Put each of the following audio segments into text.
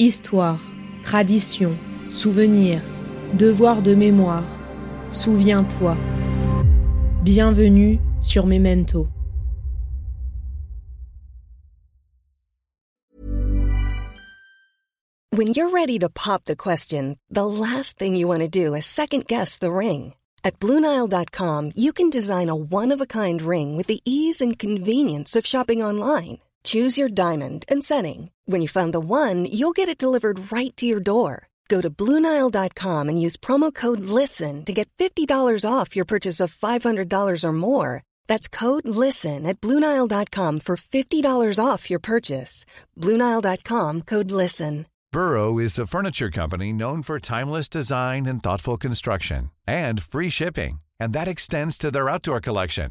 Histoire, tradition, souvenir, devoir de mémoire. Souviens-toi. Bienvenue sur Memento. When you're ready to pop the question, the last thing you want to do is second guess the ring. At Bluenile.com, you can design a one of a kind ring with the ease and convenience of shopping online. Choose your diamond and setting. When you find the one, you'll get it delivered right to your door. Go to Bluenile.com and use promo code LISTEN to get $50 off your purchase of $500 or more. That's code LISTEN at Bluenile.com for $50 off your purchase. Bluenile.com code LISTEN. Burrow is a furniture company known for timeless design and thoughtful construction and free shipping, and that extends to their outdoor collection.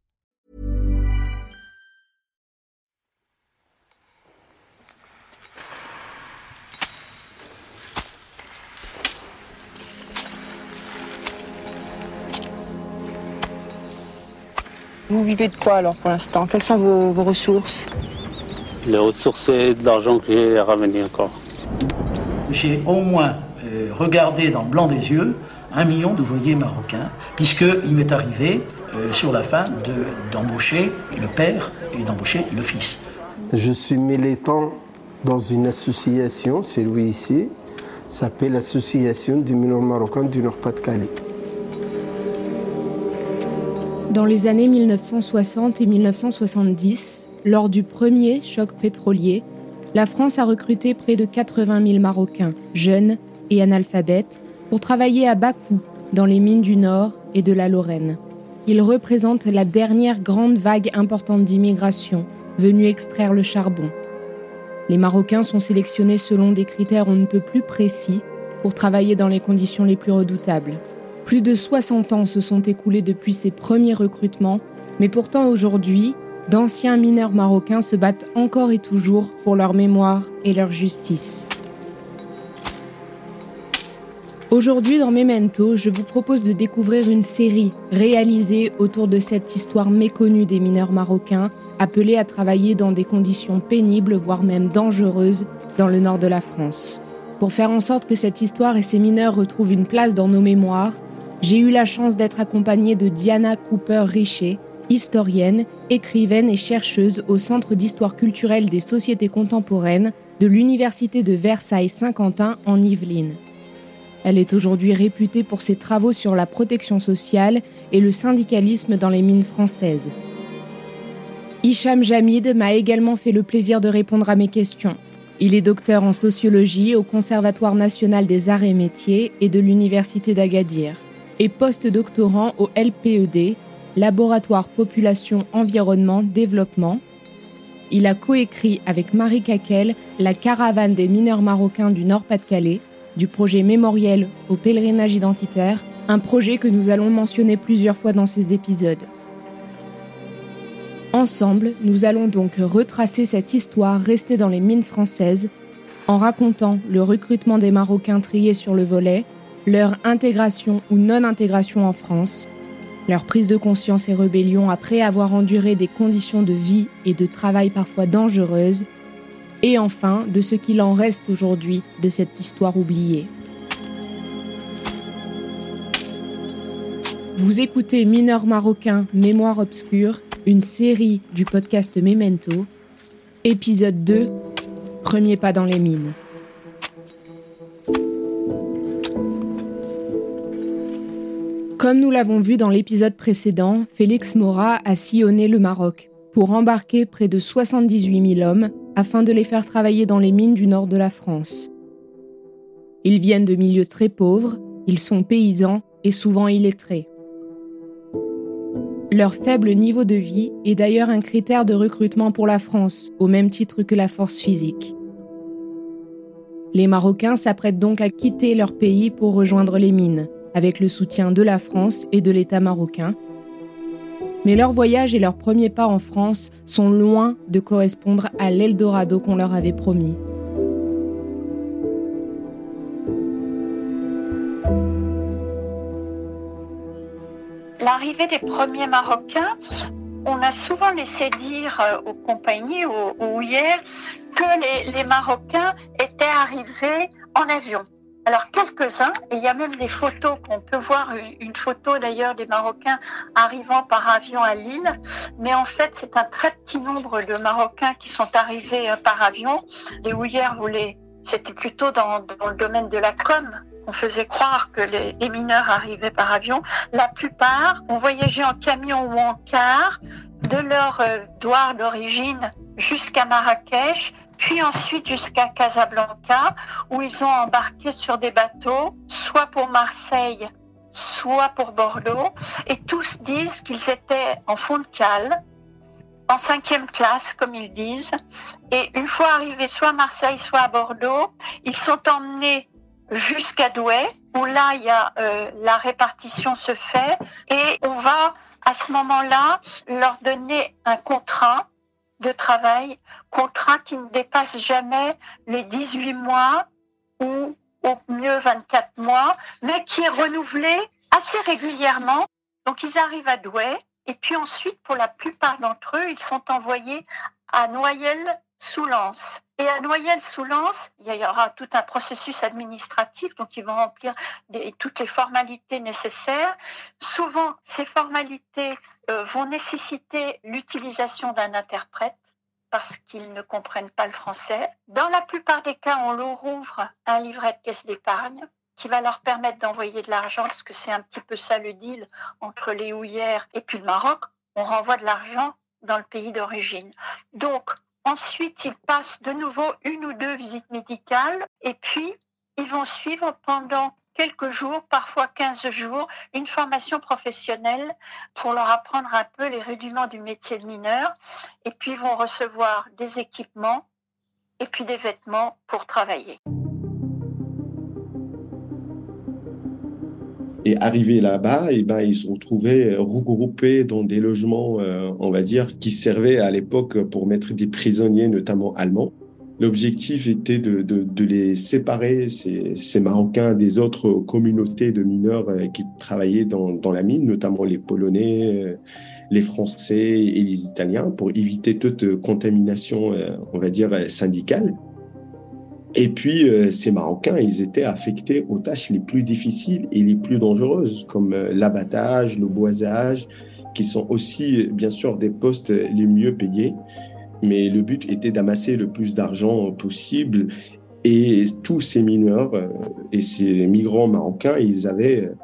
Vous vivez de quoi alors pour l'instant? Quelles sont vos, vos ressources? Les ressources, c'est de l'argent que j'ai à ramener encore. J'ai au moins euh, regardé dans le blanc des yeux un million d'ouvriers marocains, puisqu'il m'est arrivé euh, sur la fin de- d'embaucher le père et d'embaucher le fils. Je suis militant dans une association, c'est lui ici, s'appelle l'Association des mineurs marocains du Nord-Pas-de-Calais. Dans les années 1960 et 1970, lors du premier choc pétrolier, la France a recruté près de 80 000 Marocains, jeunes et analphabètes, pour travailler à bas coût dans les mines du Nord et de la Lorraine. Ils représentent la dernière grande vague importante d'immigration venue extraire le charbon. Les Marocains sont sélectionnés selon des critères on ne peut plus précis pour travailler dans les conditions les plus redoutables. Plus de 60 ans se sont écoulés depuis ces premiers recrutements, mais pourtant aujourd'hui, d'anciens mineurs marocains se battent encore et toujours pour leur mémoire et leur justice. Aujourd'hui dans Memento, je vous propose de découvrir une série réalisée autour de cette histoire méconnue des mineurs marocains appelés à travailler dans des conditions pénibles, voire même dangereuses, dans le nord de la France. Pour faire en sorte que cette histoire et ces mineurs retrouvent une place dans nos mémoires, j'ai eu la chance d'être accompagnée de Diana Cooper-Richer, historienne, écrivaine et chercheuse au Centre d'histoire culturelle des sociétés contemporaines de l'Université de Versailles-Saint-Quentin en Yvelines. Elle est aujourd'hui réputée pour ses travaux sur la protection sociale et le syndicalisme dans les mines françaises. Hicham Jamid m'a également fait le plaisir de répondre à mes questions. Il est docteur en sociologie au Conservatoire national des arts et métiers et de l'Université d'Agadir et post-doctorant au LPED, Laboratoire Population Environnement Développement. Il a coécrit avec Marie Kakel la caravane des mineurs marocains du Nord-Pas-de-Calais, du projet mémoriel au pèlerinage identitaire, un projet que nous allons mentionner plusieurs fois dans ces épisodes. Ensemble, nous allons donc retracer cette histoire restée dans les mines françaises en racontant le recrutement des Marocains triés sur le volet, leur intégration ou non-intégration en France, leur prise de conscience et rébellion après avoir enduré des conditions de vie et de travail parfois dangereuses, et enfin de ce qu'il en reste aujourd'hui de cette histoire oubliée. Vous écoutez Mineurs marocains, Mémoire obscure, une série du podcast Memento, épisode 2, Premier pas dans les mines. Comme nous l'avons vu dans l'épisode précédent, Félix Mora a sillonné le Maroc pour embarquer près de 78 000 hommes afin de les faire travailler dans les mines du nord de la France. Ils viennent de milieux très pauvres, ils sont paysans et souvent illettrés. Leur faible niveau de vie est d'ailleurs un critère de recrutement pour la France, au même titre que la force physique. Les Marocains s'apprêtent donc à quitter leur pays pour rejoindre les mines, avec le soutien de la France et de l'État marocain. Mais leur voyage et leurs premiers pas en France sont loin de correspondre à l'Eldorado qu'on leur avait promis. L'arrivée des premiers Marocains, on a souvent laissé dire euh, aux compagnies, aux, aux hier, que les Marocains étaient arrivés en avion. Alors quelques-uns, et il y a même des photos qu'on peut voir, une, photo d'ailleurs des Marocains arrivant par avion à Lille, mais en fait c'est un très petit nombre de Marocains qui sont arrivés euh, par avion. Les Houillères voulaient, c'était plutôt dans, le domaine de la com. On faisait croire que les, mineurs arrivaient par avion. La plupart ont voyagé en camion ou en car de leur euh, d'origine jusqu'à Marrakech, puis ensuite jusqu'à Casablanca, où ils ont embarqué sur des bateaux, soit pour Marseille, soit pour Bordeaux, et tous disent qu'ils étaient en fond de cale, en cinquième classe, comme ils disent, et une fois arrivés soit à Marseille, soit à Bordeaux, ils sont emmenés jusqu'à Douai, où là, euh, la répartition se fait, et on va à ce moment-là leur donner un contrat de travail, contrat qui ne dépasse jamais les 18 mois ou au mieux 24 mois, mais qui est renouvelé assez régulièrement. Donc ils arrivent à Douai et puis ensuite, pour la plupart d'entre eux, ils sont envoyés à Noyelles sous Lens. Et à Noyelles-sous-Lens, il y aura tout un processus administratif, donc ils vont remplir toutes les formalités nécessaires. Souvent, ces formalités euh, vont nécessiter l'utilisation d'un interprète parce qu'ils ne comprennent pas le français. Dans la plupart des cas, on leur ouvre un livret de caisse d'épargne qui va leur permettre d'envoyer de l'argent, parce que c'est un petit peu ça le deal entre les houillères et puis le Maroc. On renvoie de l'argent dans le pays d'origine. Donc, ensuite, ils passent de nouveau une ou deux visites médicales et puis ils vont suivre pendant quelques jours, parfois 15 jours, une formation professionnelle pour leur apprendre un peu les rudiments du métier de mineur. Et puis, ils vont recevoir des équipements et puis des vêtements pour travailler. Et arrivés là-bas, et eh ben, ils se retrouvaient regroupés dans des logements, euh, on va dire, qui servaient à l'époque pour mettre des prisonniers, notamment allemands. L'objectif était de, les séparer, ces, Marocains, des autres communautés de mineurs euh, qui travaillaient dans, dans la mine, notamment les Polonais, euh, les Français et les Italiens, pour éviter toute contamination, euh, on va dire, syndicale. Et puis, ces Marocains, ils étaient affectés aux tâches les plus difficiles et les plus dangereuses, comme l'abattage, le boisage, qui sont aussi, bien sûr, des postes les mieux payés mais le but était d'amasser le plus d'argent possible. Et tous ces mineurs euh, et ces migrants marocains, ils avaient euh,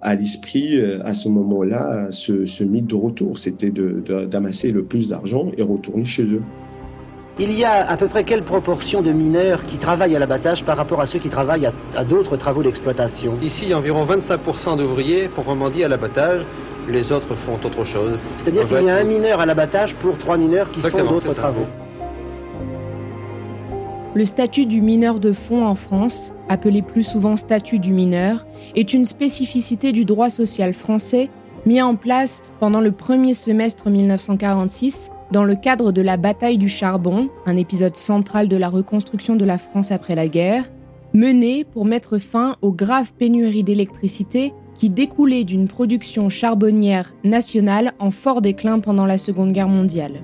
à l'esprit euh, à ce moment-là ce, mythe de retour, c'était d'amasser le plus d'argent et retourner chez eux. Il y a à peu près quelle proportion de mineurs qui travaillent à l'abattage par rapport à ceux qui travaillent à, à d'autres travaux d'exploitation Ici, il y a environ 25% d'ouvriers proprement dit à l'abattage les autres font autre chose. C'est-à-dire qu'il y a un mineur à l'abattage pour trois mineurs qui font d'autres travaux. Le statut du mineur de fond en France, appelé plus souvent statut du mineur, est une spécificité du droit social français mis en place pendant le premier semestre 1946 dans le cadre de la bataille du charbon, un épisode central de la reconstruction de la France après la guerre, menée pour mettre fin aux graves pénuries d'électricité qui découlait d'une production charbonnière nationale en fort déclin pendant la Seconde Guerre mondiale.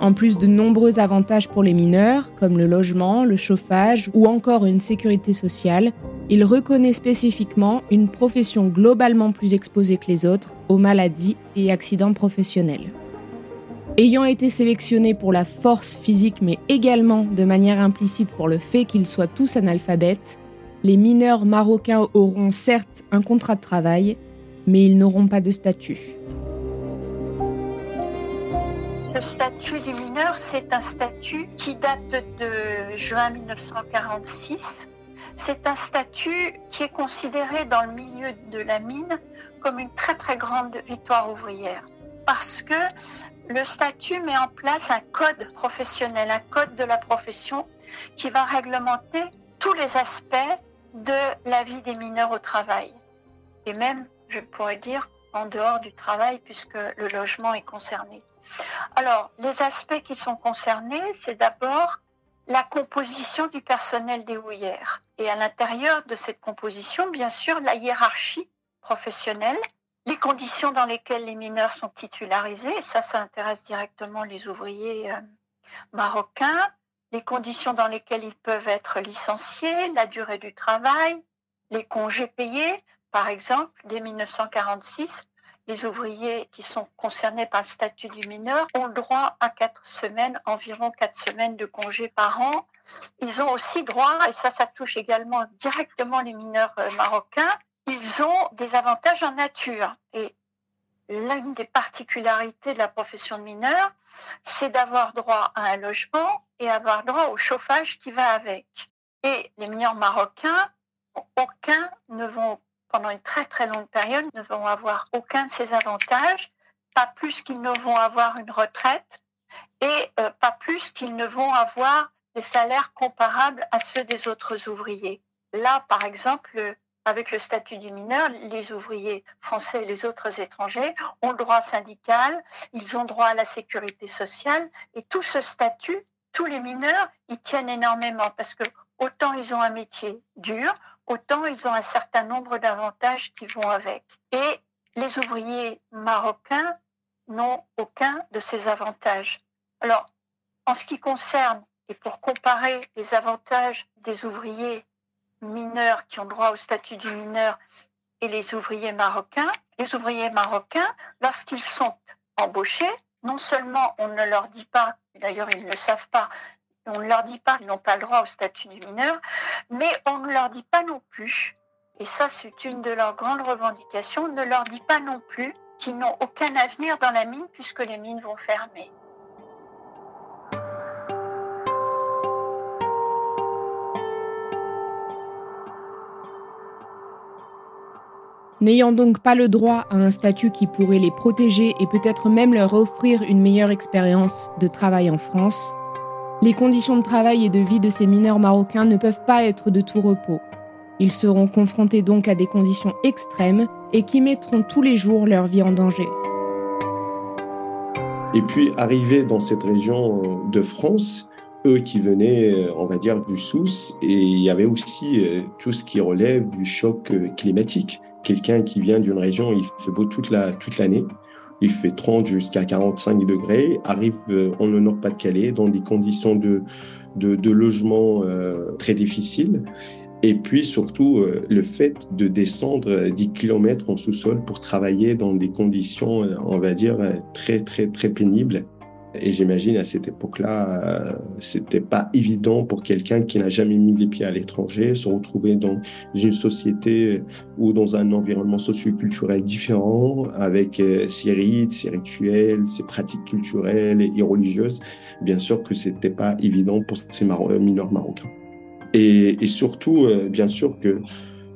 En plus de nombreux avantages pour les mineurs, comme le logement, le chauffage ou encore une sécurité sociale, il reconnaît spécifiquement une profession globalement plus exposée que les autres aux maladies et accidents professionnels. Ayant été sélectionnés pour la force physique mais également de manière implicite pour le fait qu'ils soient tous analphabètes, les mineurs marocains auront certes un contrat de travail, mais ils n'auront pas de statut. Ce statut du mineur, c'est un statut qui date de juin 1946. C'est un statut qui est considéré dans le milieu de la mine comme une très très grande victoire ouvrière. Parce que le statut met en place un code professionnel, un code de la profession qui va réglementer tous les aspects de la vie des mineurs au travail. Et même, je pourrais dire, en dehors du travail puisque le logement est concerné. Alors, les aspects qui sont concernés, c'est d'abord la composition du personnel des houillères. Et à l'intérieur de cette composition, bien sûr, la hiérarchie professionnelle, les conditions dans lesquelles les mineurs sont titularisés, ça, ça intéresse directement les ouvriers euh, marocains, les conditions dans lesquelles ils peuvent être licenciés, la durée du travail, les congés payés. Par exemple, dès 1946, les ouvriers qui sont concernés par le statut du mineur ont le droit à quatre semaines, environ quatre semaines de congés par an. Ils ont aussi droit, et ça, ça touche également directement les mineurs euh, marocains, ils ont des avantages en nature. Et l'une des particularités de la profession de mineur, c'est d'avoir droit à un logement et avoir droit au chauffage qui va avec. Et les mineurs marocains, aucun ne vont, pendant une très très longue période, ne vont avoir aucun de ces avantages, pas plus qu'ils ne vont avoir une retraite et euh, pas plus qu'ils ne vont avoir des salaires comparables à ceux des autres ouvriers. Là, par exemple, avec le statut du mineur, les ouvriers français et les autres étrangers ont le droit syndical, ils ont droit à la sécurité sociale et tout ce statut, tous les mineurs, ils tiennent énormément parce que autant ils ont un métier dur, autant ils ont un certain nombre d'avantages qui vont avec. Et les ouvriers marocains n'ont aucun de ces avantages. Alors, en ce qui concerne, et pour comparer les avantages des ouvriers mineurs qui ont droit au statut du mineur et les ouvriers marocains. Les ouvriers marocains, lorsqu'ils sont embauchés, non seulement on ne leur dit pas, d'ailleurs ils ne le savent pas, on ne leur dit pas qu'ils n'ont pas le droit au statut du mineur, mais on ne leur dit pas non plus, et ça c'est une de leurs grandes revendications, on ne leur dit pas non plus qu'ils n'ont aucun avenir dans la mine puisque les mines vont fermer. N'ayant donc pas le droit à un statut qui pourrait les protéger et peut-être même leur offrir une meilleure expérience de travail en France, les conditions de travail et de vie de ces mineurs marocains ne peuvent pas être de tout repos. Ils seront confrontés donc à des conditions extrêmes et qui mettront tous les jours leur vie en danger. Et puis, arriver dans cette région de France, eux qui venaient, on va dire, du Sousse, et il y avait aussi euh, tout ce qui relève du choc euh, climatique quelqu'un qui vient d'une région, il fait beau toute l'année, il fait 30 jusqu'à 45 degrés, arrive euh, en le Nord-Pas-de-Calais dans des conditions de, de, logement euh, très difficiles. Et puis surtout, euh, le fait de descendre 10 km en sous-sol pour travailler dans des conditions, on va dire, très, très, très pénibles. Et j'imagine à cette époque-là, euh, c'était pas évident pour quelqu'un qui n'a jamais mis les pieds à l'étranger, se retrouver dans une société ou dans un environnement socioculturel différent, avec euh, ses rites, ses rituels, ses pratiques culturelles et, religieuses. Bien sûr que c'était pas évident pour ces mineurs marocains. Et, et surtout, euh, bien sûr que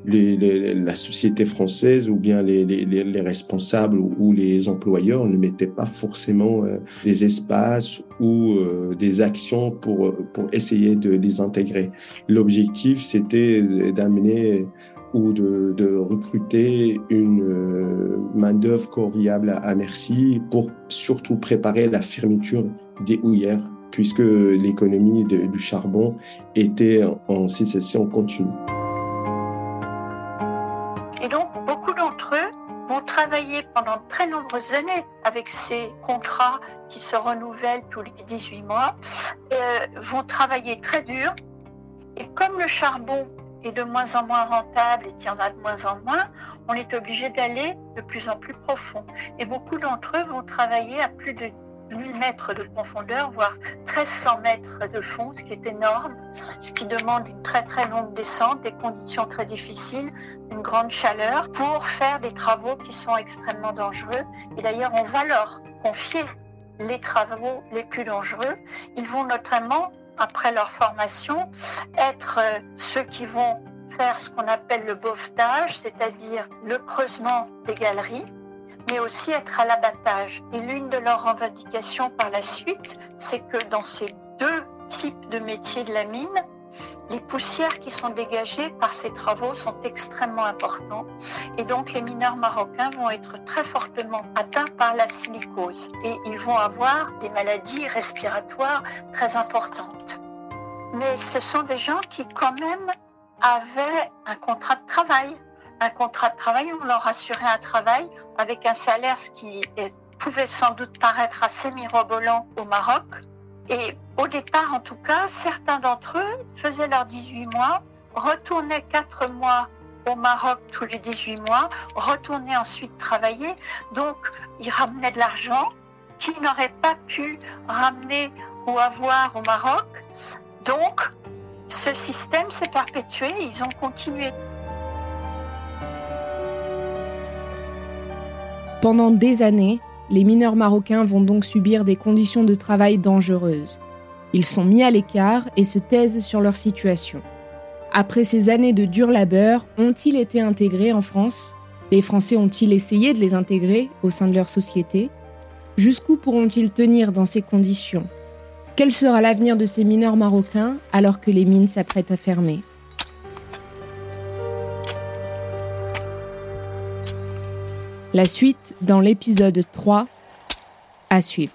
les, la société française ou bien les, les, responsables ou les employeurs ne mettaient pas forcément euh, des espaces ou euh, des actions pour, pour essayer de les intégrer. L'objectif, c'était d'amener ou de, de, recruter une euh, main-d'œuvre corps à, merci pour surtout préparer la fermeture des houillères puisque l'économie du charbon était en sécession continue. Pendant très nombreuses années avec ces contrats qui se renouvellent tous les 18 mois, euh, vont travailler très dur. Et comme le charbon est de moins en moins rentable et qu'il y en a de moins en moins, on est obligé d'aller de plus en plus profond. Et beaucoup d'entre eux vont travailler à plus de 1000 mètres de profondeur, voire 1300 mètres de fond, ce qui est énorme, ce qui demande une très très longue descente, des conditions très difficiles, une grande chaleur, pour faire des travaux qui sont extrêmement dangereux. Et d'ailleurs, on va leur confier les travaux les plus dangereux. Ils vont notamment, après leur formation, être euh, ceux qui vont faire ce qu'on appelle le boftage, c'est-à-dire le creusement des galeries, mais aussi être à l'abattage. Et l'une de leurs revendications par la suite, c'est que dans ces deux types de métiers de la mine, les poussières qui sont dégagées par ces travaux sont extrêmement importantes et donc les mineurs marocains vont être très fortement atteints par la silicose et ils vont avoir des maladies respiratoires très importantes. Mais ce sont des gens qui quand même avaient un contrat de travail. Un contrat de travail, on leur assurait un travail avec un salaire ce qui pouvait sans doute paraître assez mirobolant au Maroc, et au départ, en tout cas, certains d'entre eux faisaient leurs 18 mois, retournaient 4 mois au Maroc tous les 18 mois, retournaient ensuite travailler. Donc, ils ramenaient de l'argent qu'ils n'auraient pas pu ramener ou avoir au Maroc. Donc, ce système s'est perpétué, ils ont continué. Pendant des années, les mineurs marocains vont donc subir des conditions de travail dangereuses. Ils sont mis à l'écart et se taisent sur leur situation. Après ces années de dur labeur, ont-ils été intégrés en France? Les Français ont-ils essayé de les intégrer au sein de leur société? Jusqu'où pourront-ils tenir dans ces conditions? Quel sera l'avenir de ces mineurs marocains alors que les mines s'apprêtent à fermer? La suite dans l'épisode 3 à suivre.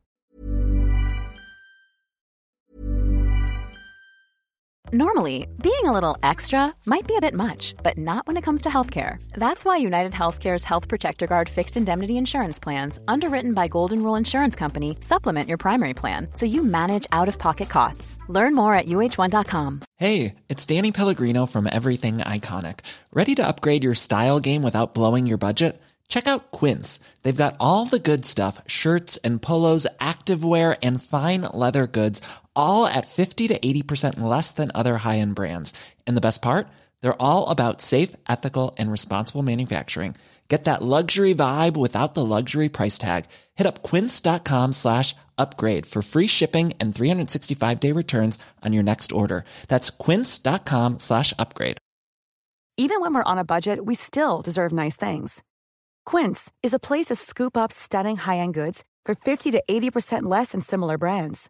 Normally, being a little extra might be a bit much, but not when it comes to healthcare. That's why United Healthcare's Health Protector Guard fixed indemnity insurance plans, underwritten by Golden Rule Insurance Company, supplement your primary plan so you manage out-of-pocket costs. Learn more at uh1.com. Hey, it's Danny Pellegrino from Everything Iconic. Ready to upgrade your style game without blowing your budget? Check out Quince. They've got all the good stuff shirts and polos, activewear, and fine leather goods, all at 50 to 80% less than other high end brands. And the best part? They're all about safe, ethical, and responsible manufacturing. Get that luxury vibe without the luxury price tag. Hit up quince.com slash upgrade for free shipping and 365 day returns on your next order. That's quince.com slash upgrade. Even when we're on a budget, we still deserve nice things. Quince is a place to scoop up stunning high-end goods for 50 to 80% less than similar brands.